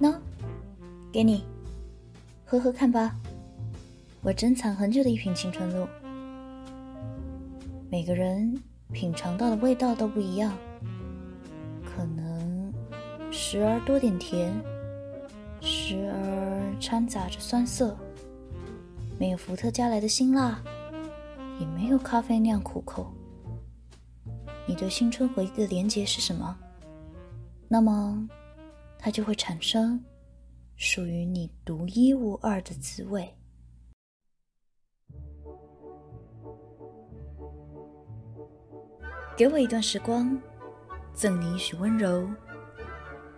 喏，给你，喝喝看吧。我珍藏很久的一瓶青春露，每个人品尝到的味道都不一样，可能时而多点甜，时而掺杂着酸涩，没有伏特加来的辛辣，也没有咖啡那样苦口。你对青春回忆的连结是什么？那么。它就会产生属于你独一无二的滋味。给我一段时光，赠你一许温柔。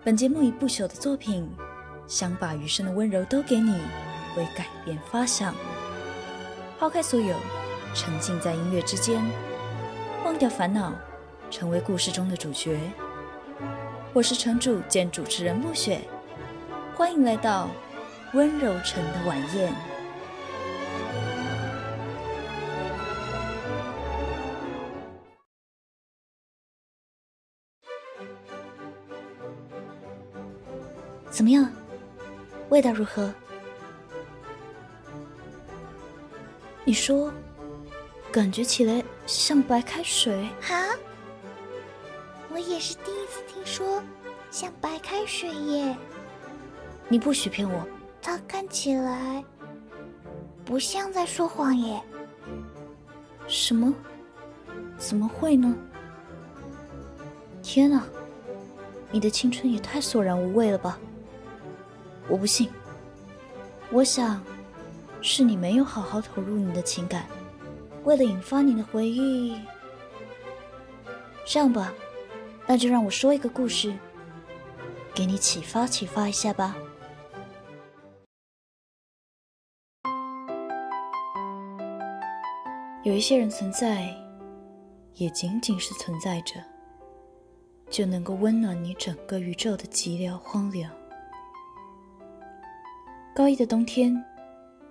本节目以不朽的作品，想把余生的温柔都给你，为改变发想。抛开所有，沉浸在音乐之间，忘掉烦恼，成为故事中的主角。我是城主兼主持人暮雪，欢迎来到温柔城的晚宴。怎么样？味道如何？说，感觉起来像白开水。哈？我也是第一次听说像白开水耶！你不许骗我。他看起来不像在说谎耶。什么？怎么会呢？天哪！你的青春也太索然无味了吧！我不信。我想，是你没有好好投入你的情感，为了引发你的回忆。这样吧。那就让我说一个故事，给你启发启发一下吧。有一些人存在，也仅仅是存在着，就能够温暖你整个宇宙的寂寥荒凉。高一的冬天，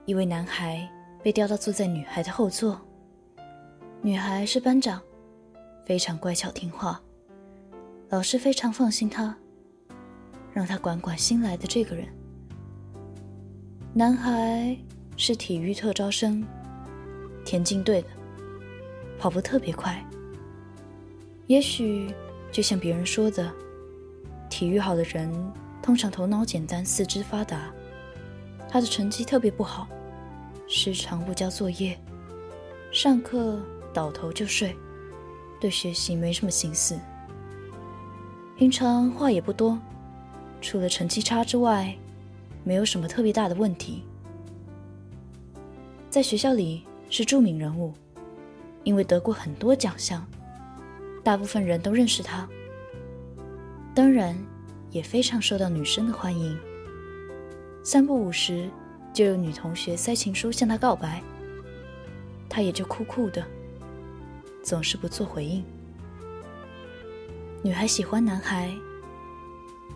一位男孩被调到坐在女孩的后座，女孩是班长，非常乖巧听话。老师非常放心他，让他管管新来的这个人。男孩是体育特招生，田径队的，跑步特别快。也许就像别人说的，体育好的人通常头脑简单，四肢发达。他的成绩特别不好，时常不交作业，上课倒头就睡，对学习没什么心思。平常话也不多，除了成绩差之外，没有什么特别大的问题。在学校里是著名人物，因为得过很多奖项，大部分人都认识他。当然，也非常受到女生的欢迎。三不五时就有女同学塞情书向他告白，他也就酷酷的，总是不做回应。女孩喜欢男孩，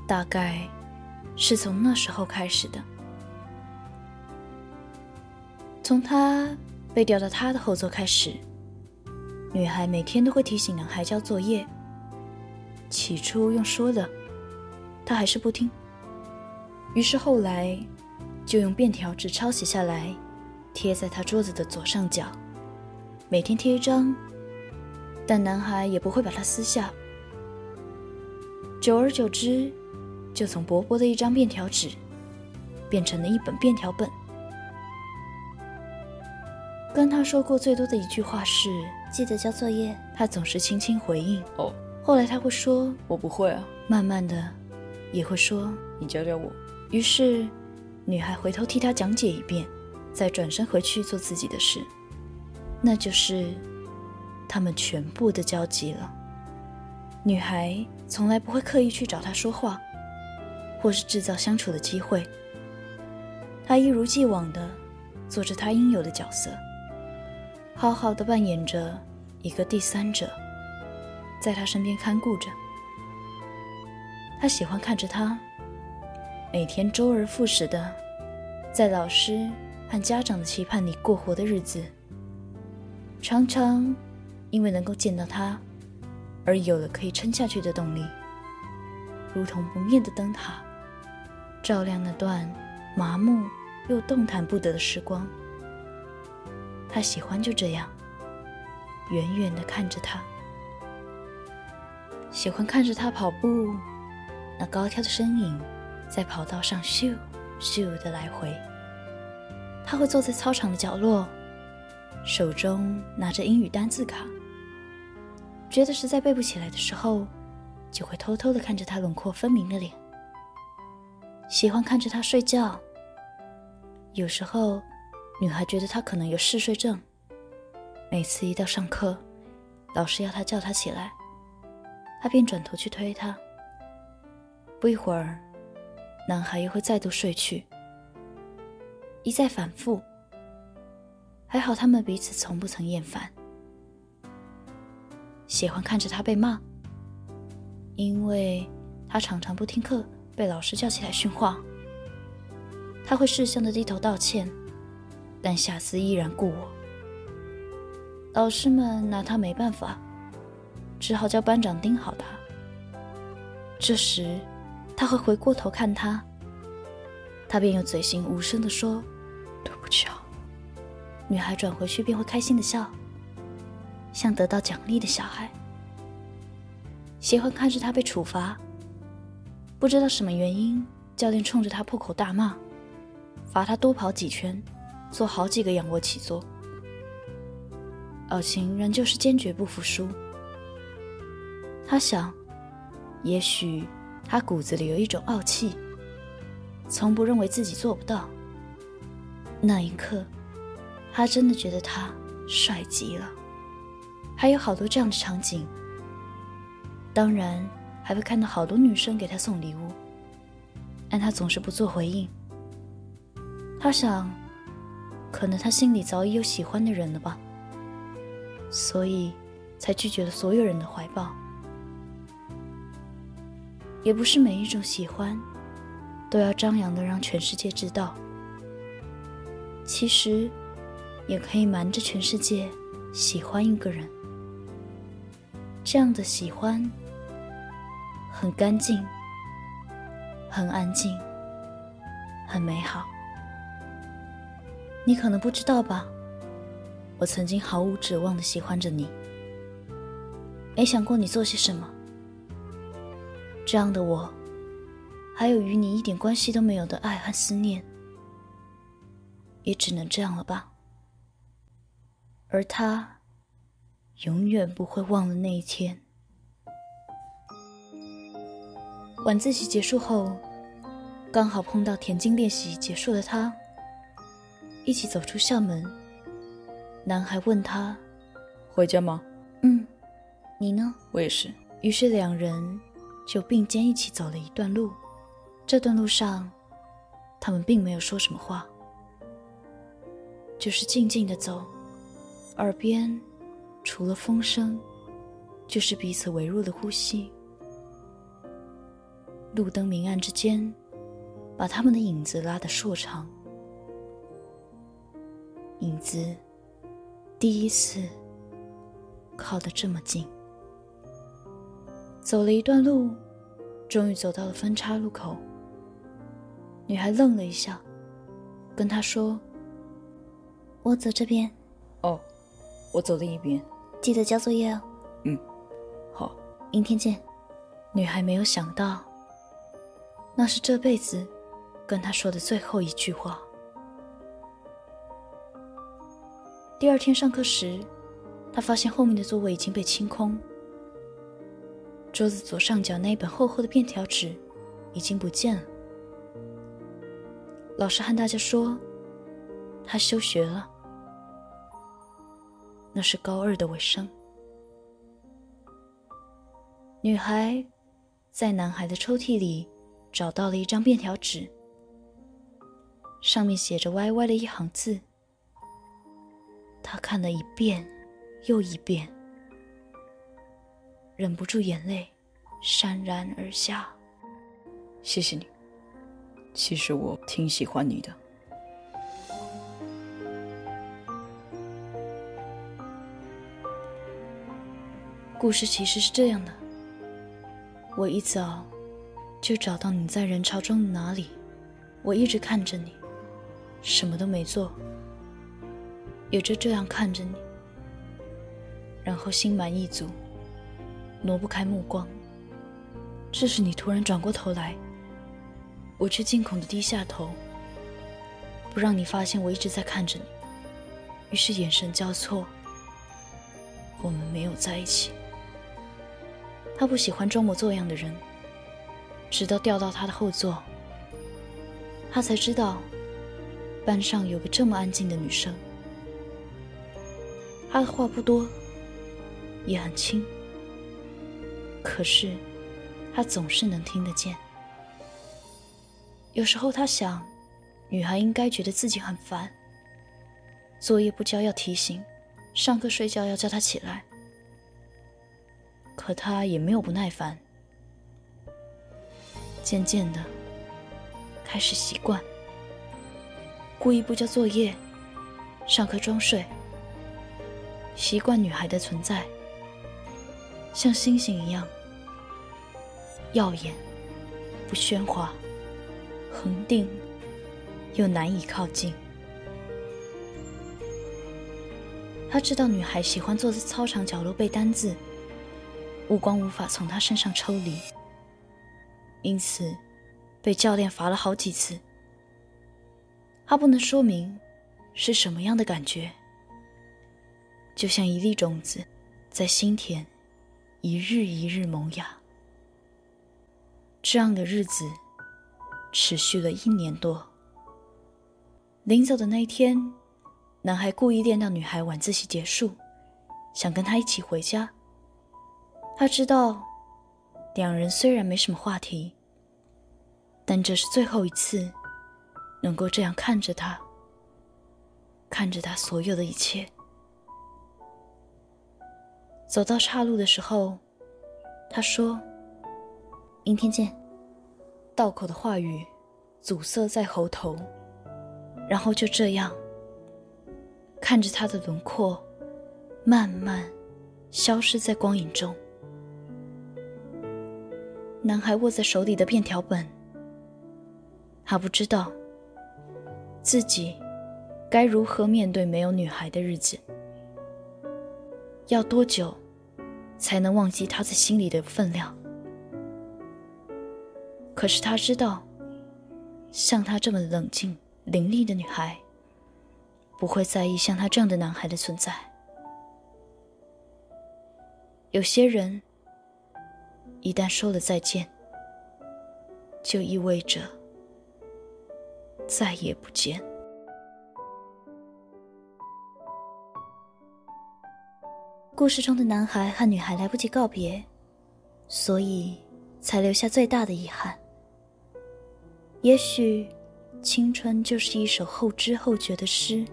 大概是从那时候开始的。从他被调到他的后座开始，女孩每天都会提醒男孩交作业。起初用说的，他还是不听。于是后来就用便条纸抄写下来，贴在他桌子的左上角，每天贴一张，但男孩也不会把它撕下。久而久之，就从薄薄的一张便条纸，变成了一本便条本。跟他说过最多的一句话是：“记得交作业。”他总是轻轻回应：“哦。”后来他会说：“我不会啊。”慢慢的，也会说：“你教教我。”于是，女孩回头替他讲解一遍，再转身回去做自己的事。那就是他们全部的交集了。女孩从来不会刻意去找他说话，或是制造相处的机会。她一如既往地做着她应有的角色，好好的扮演着一个第三者，在他身边看顾着。他喜欢看着他，每天周而复始的在老师和家长的期盼里过活的日子，常常因为能够见到他，而有了可以撑下去的动力，如同不灭的灯塔，照亮那段麻木又动弹不得的时光。他喜欢就这样，远远地看着他，喜欢看着他跑步，那高挑的身影在跑道上咻咻的来回。他会坐在操场的角落，手中拿着英语单字卡，觉得实在背不起来的时候，就会偷偷的看着他轮廓分明的脸。喜欢看着他睡觉，有时候女孩觉得他可能有嗜睡症，每次一到上课，老师要他叫他起来，他便转头去推他。不一会儿，男孩又会再度睡去。一再反复，还好他们彼此从不曾厌烦。喜欢看着他被骂，因为他常常不听课，被老师叫起来训话。他会识相的低头道歉，但下次依然故我。老师们拿他没办法，只好叫班长盯好他。这时，他会回过头看他，他便用嘴型无声地说。对不起啊女孩转回去便会开心的笑，像得到奖励的小孩。喜欢看着他被处罚，不知道什么原因，教练冲着他破口大骂，罚他多跑几圈，做好几个仰卧起坐。奥琴仍旧是坚决不服输。他想，也许他骨子里有一种傲气，从不认为自己做不到。那一刻，他真的觉得他帅极了。还有好多这样的场景，当然还会看到好多女生给他送礼物，但他总是不做回应。他想，可能他心里早已有喜欢的人了吧，所以才拒绝了所有人的怀抱。也不是每一种喜欢，都要张扬的让全世界知道。其实，也可以瞒着全世界喜欢一个人。这样的喜欢，很干净，很安静，很美好。你可能不知道吧？我曾经毫无指望的喜欢着你，没想过你做些什么。这样的我，还有与你一点关系都没有的爱和思念。也只能这样了吧。而他永远不会忘了那一天。晚自习结束后，刚好碰到田径练习结束的他，一起走出校门。男孩问他：“回家吗？”“嗯，你呢？”“我也是。”于是两人就并肩一起走了一段路。这段路上，他们并没有说什么话。就是静静的走，耳边除了风声，就是彼此微弱的呼吸。路灯明暗之间，把他们的影子拉得硕长。影子第一次靠得这么近。走了一段路，终于走到了分叉路口。女孩愣了一下，跟他说。我走这边，哦，我走另一边。记得交作业哦。嗯，好，明天见。女孩没有想到，那是这辈子跟他说的最后一句话。第二天上课时，他发现后面的座位已经被清空，桌子左上角那一本厚厚的便条纸已经不见了。老师和大家说，他休学了。那是高二的尾声。女孩在男孩的抽屉里找到了一张便条纸，上面写着歪歪的一行字。她看了一遍又一遍，忍不住眼泪潸然而下。谢谢你其实我挺喜欢你的。故事其实是这样的我一早就找到你在人潮中的哪里我一直看着你什么都没做也就这样看着你然后心满意足挪不开目光。这时你突然转过头来，我却惊恐地低下头，不让你发现我一直在看着你。于是眼神交错，我们没有在一起。他不喜欢装模作样的人，直到调到他的后座，他才知道班上有个这么安静的女生。他的话不多，也很轻，可是他总是能听得见。有时候他想，女孩应该觉得自己很烦，作业不交要提醒，上课睡觉要叫她起来。可他也没有不耐烦，渐渐的开始习惯，故意不交作业，上课装睡，习惯女孩的存在，像星星一样耀眼，不喧哗，恒定又难以靠近。他知道女孩喜欢坐在操场角落背单字。目光无法从他身上抽离，因此被教练罚了好几次。他不能说明是什么样的感觉，就像一粒种子在心田一日一日萌芽。这样的日子持续了一年多。临走的那一天，男孩故意练到女孩晚自习结束，想跟她一起回家。他知道，两人虽然没什么话题，但这是最后一次能够这样看着他，看着他所有的一切。走到岔路的时候，他说：“明天见。”道口的话语阻塞在喉头，然后就这样看着他的轮廓慢慢消失在光影中。男孩握在手里的便条本，他不知道自己该如何面对没有女孩的日子，要多久才能忘记他在心里的分量？可是他知道，像他这么冷静伶俐的女孩，不会在意像他这样的男孩的存在。有些人。一旦说了再见，就意味着再也不见。故事中的男孩和女孩来不及告别，所以才留下最大的遗憾。也许，青春就是一首后知后觉的诗，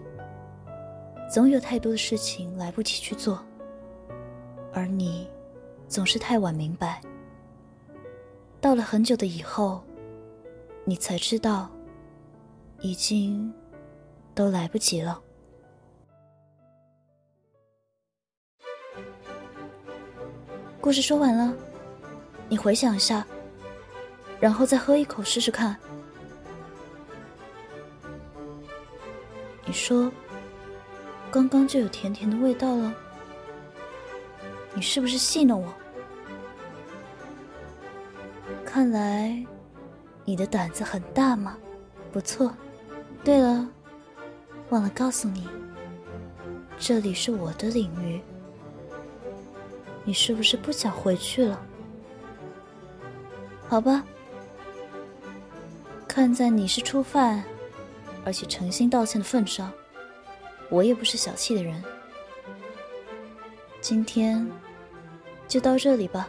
总有太多的事情来不及去做，而你总是太晚明白。到了很久的以后，你才知道，已经都来不及了。故事说完了，你回想一下，然后再喝一口试试看。你说，刚刚就有甜甜的味道了，你是不是戏弄我？看来，你的胆子很大嘛，不错。对了，忘了告诉你，这里是我的领域。你是不是不想回去了？好吧，看在你是初犯，而且诚心道歉的份上，我也不是小气的人。今天就到这里吧。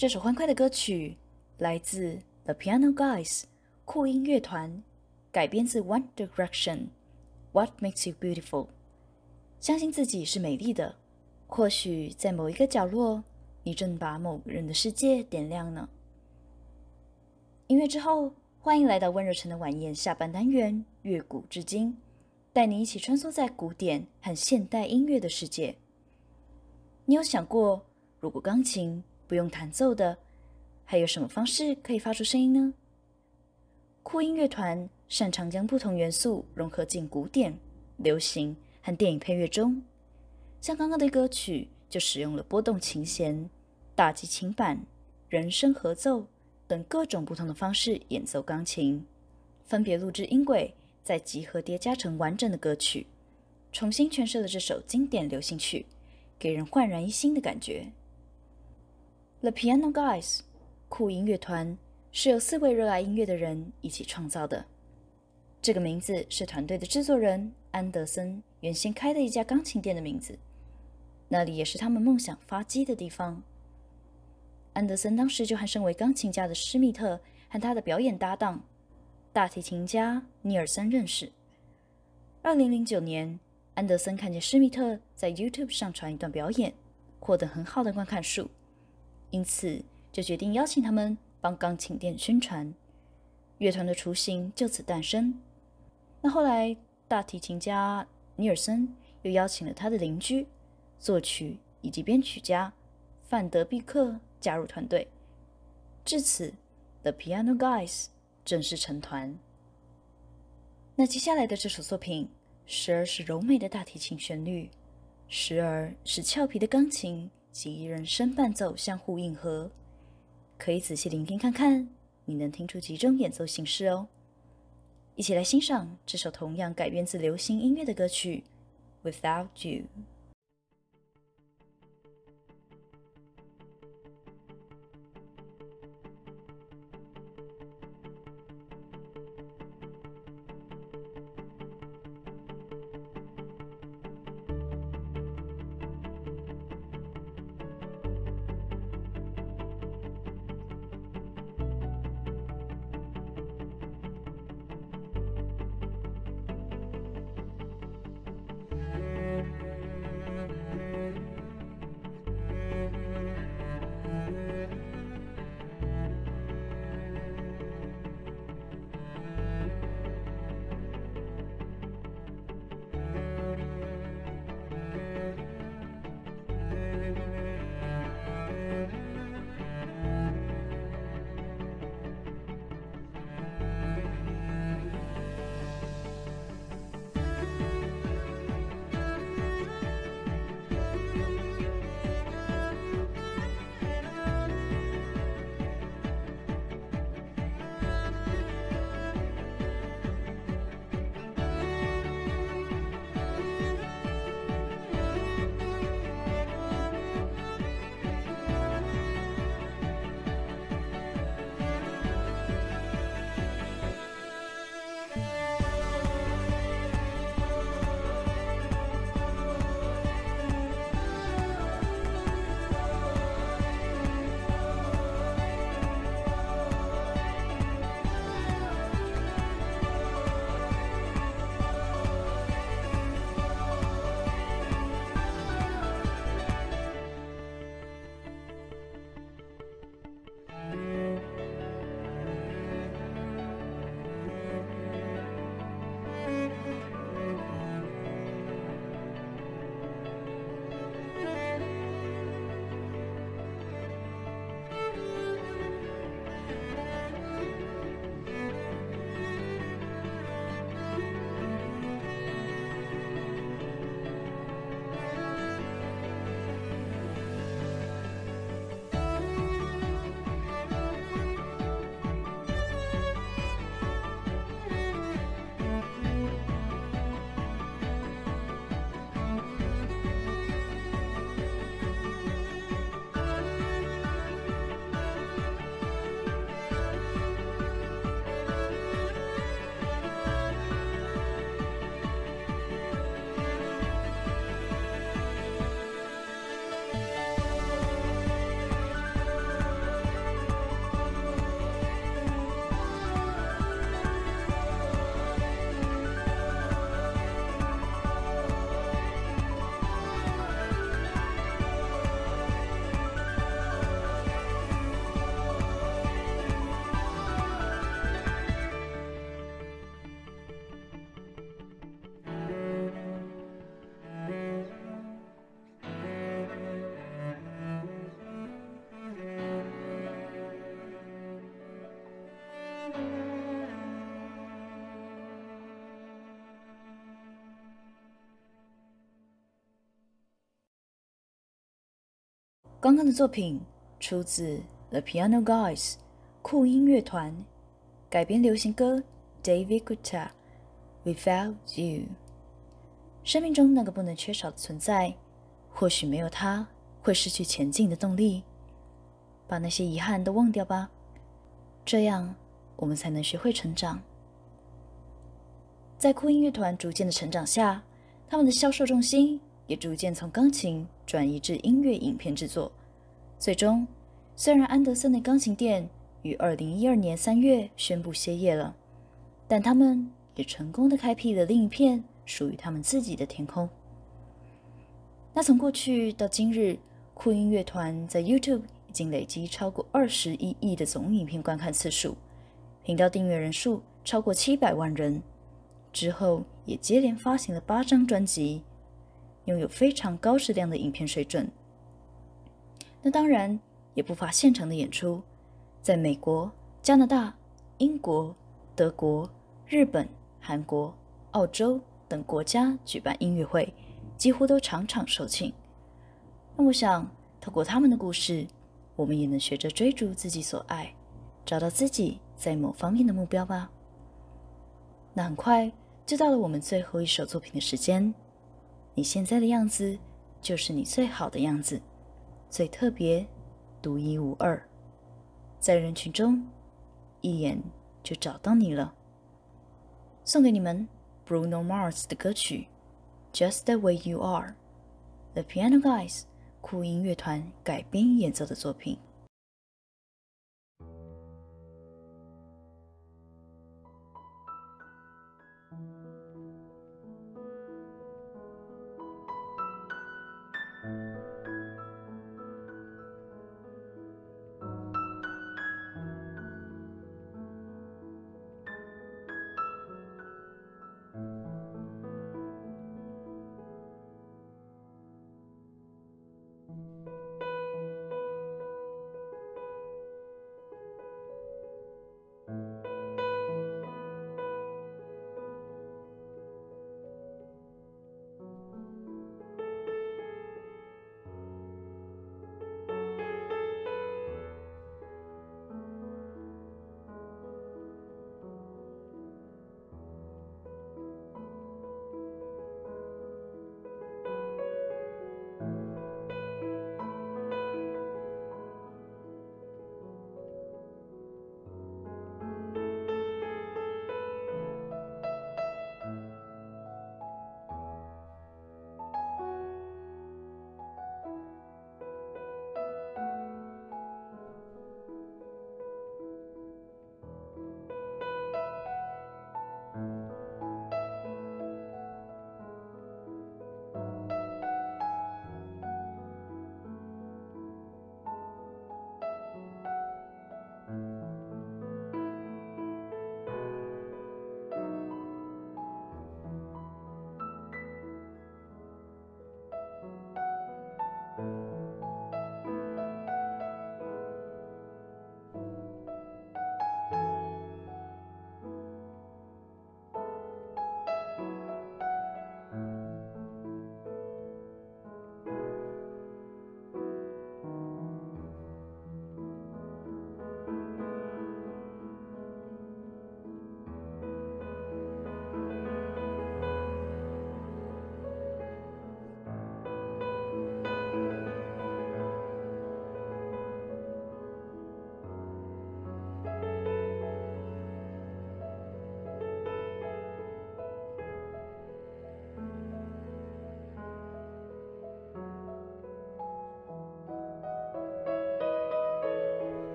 这首欢快的歌曲来自 The Piano Guys 酷音乐团，改编自 One Direction。What makes you beautiful？相信自己是美丽的。或许在某一个角落，你正把某个人的世界点亮呢。音乐之后，欢迎来到温柔城的晚宴下半单元——乐古至今，带你一起穿梭在古典和现代音乐的世界。你有想过，如果钢琴不用弹奏的，还有什么方式可以发出声音呢？酷音乐团擅长将不同元素融合进古典、流行和电影配乐中。像刚刚的歌曲，就使用了拨动琴弦、打击琴板、人声合奏等各种不同的方式演奏钢琴，分别录制音轨，再集合叠加成完整的歌曲，重新诠释了这首经典流行曲，给人焕然一新的感觉。The Piano Guys，酷音乐团是由四位热爱音乐的人一起创造的。这个名字是团队的制作人安德森原先开的一家钢琴店的名字。那里也是他们梦想发迹的地方。安德森当时就和身为钢琴家的施密特和他的表演搭档大提琴家尼尔森认识。二零零九年，安德森看见施密特在 YouTube 上传一段表演，获得很好的观看数，因此就决定邀请他们帮钢琴店宣传。乐团的雏形就此诞生。那后来，大提琴家尼尔森又邀请了他的邻居。作曲以及编曲家范德毕克加入团队，至此，The Piano Guys 正式成团。那接下来的这首作品，时而是柔美的大提琴旋律，时而是俏皮的钢琴及人声伴奏相互应和，可以仔细聆听看看，你能听出几种演奏形式哦。一起来欣赏这首同样改编自流行音乐的歌曲《Without You》。刚刚的作品出自 The Piano Guys 酷音乐团改编流行歌 David Guetta Without You。生命中那个不能缺少的存在，或许没有它会失去前进的动力。把那些遗憾都忘掉吧，这样我们才能学会成长。在酷音乐团逐渐的成长下，他们的销售重心也逐渐从钢琴转移至音乐影片制作。最终，虽然安德森的钢琴店于二零一二年三月宣布歇业了，但他们也成功的开辟了另一片属于他们自己的天空。那从过去到今日，酷音乐团在 YouTube 已经累积超过二十一亿的总影片观看次数，频道订阅人数超过七百万人。之后也接连发行了八张专辑，拥有非常高质量的影片水准。那当然也不乏现场的演出，在美国、加拿大、英国、德国、日本、韩国、澳洲等国家举办音乐会，几乎都场场售罄。那我想，透过他们的故事，我们也能学着追逐自己所爱，找到自己在某方面的目标吧。那很快就到了我们最后一首作品的时间。你现在的样子，就是你最好的样子，最特别、独一无二，在人群中一眼就找到你了。送给你们 Bruno Mars 的歌曲《Just the Way You Are》，The Piano Guys 酷音乐团改编演奏的作品。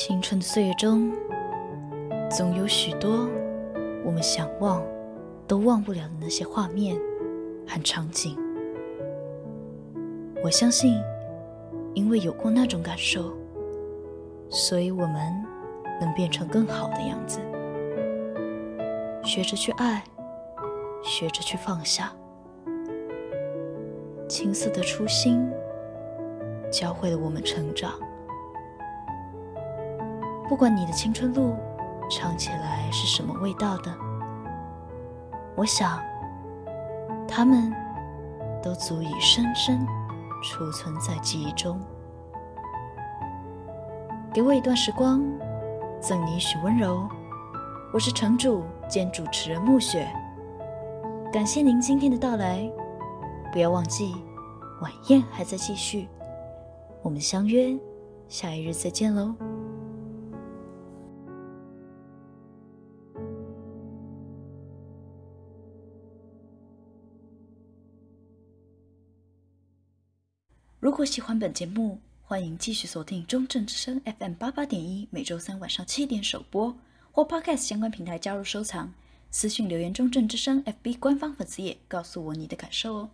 青春的岁月中，总有许多我们想忘都忘不了的那些画面和场景。我相信，因为有过那种感受，所以我们能变成更好的样子。学着去爱，学着去放下。青涩的初心，教会了我们成长。不管你的青春路尝起来是什么味道的，我想，它们都足以深深储存在记忆中。给我一段时光，赠你一许温柔。我是城主兼主持人暮雪，感谢您今天的到来。不要忘记，晚宴还在继续，我们相约下一日再见喽。如果喜欢本节目，欢迎继续锁定中正之声 FM 八八点一，每周三晚上七点首播，或 Podcast 相关平台加入收藏，私信留言中正之声 FB 官方粉丝页，告诉我你的感受哦。